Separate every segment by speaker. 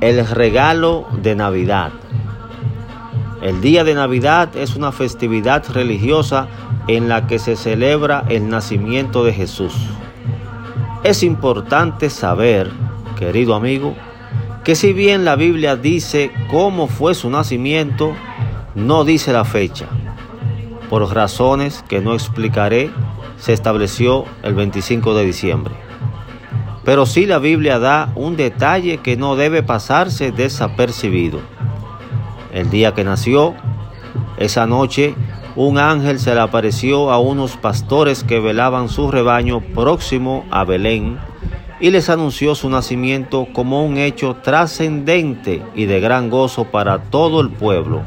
Speaker 1: El regalo de Navidad. El día de Navidad es una festividad religiosa en la que se celebra el nacimiento de Jesús. Es importante saber, querido amigo, que si bien la Biblia dice cómo fue su nacimiento, no dice la fecha. Por razones que no explicaré, se estableció el 25 de diciembre. Pero sí la Biblia da un detalle que no debe pasarse desapercibido. El día que nació, esa noche, un ángel se le apareció a unos pastores que velaban su rebaño próximo a Belén y les anunció su nacimiento como un hecho trascendente y de gran gozo para todo el pueblo,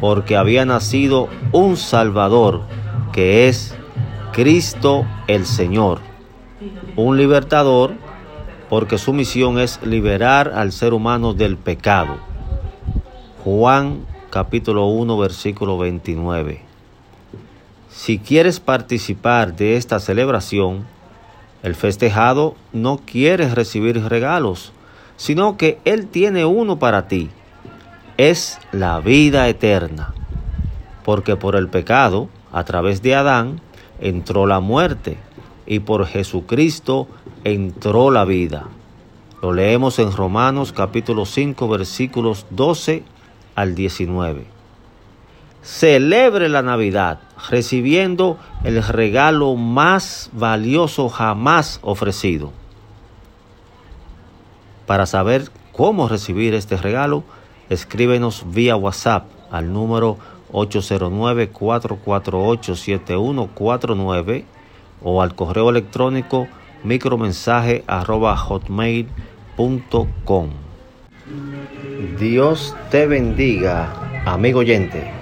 Speaker 1: porque había nacido un Salvador, que es Cristo el Señor un libertador porque su misión es liberar al ser humano del pecado. Juan capítulo 1 versículo 29. Si quieres participar de esta celebración, el festejado no quiere recibir regalos, sino que Él tiene uno para ti. Es la vida eterna. Porque por el pecado, a través de Adán, entró la muerte y por Jesucristo entró la vida. Lo leemos en Romanos capítulo 5 versículos 12 al 19. Celebre la Navidad recibiendo el regalo más valioso jamás ofrecido. Para saber cómo recibir este regalo, escríbenos vía WhatsApp al número 809-448-7149 o al correo electrónico micromensaje arroba hotmail.com. Dios te bendiga, amigo oyente.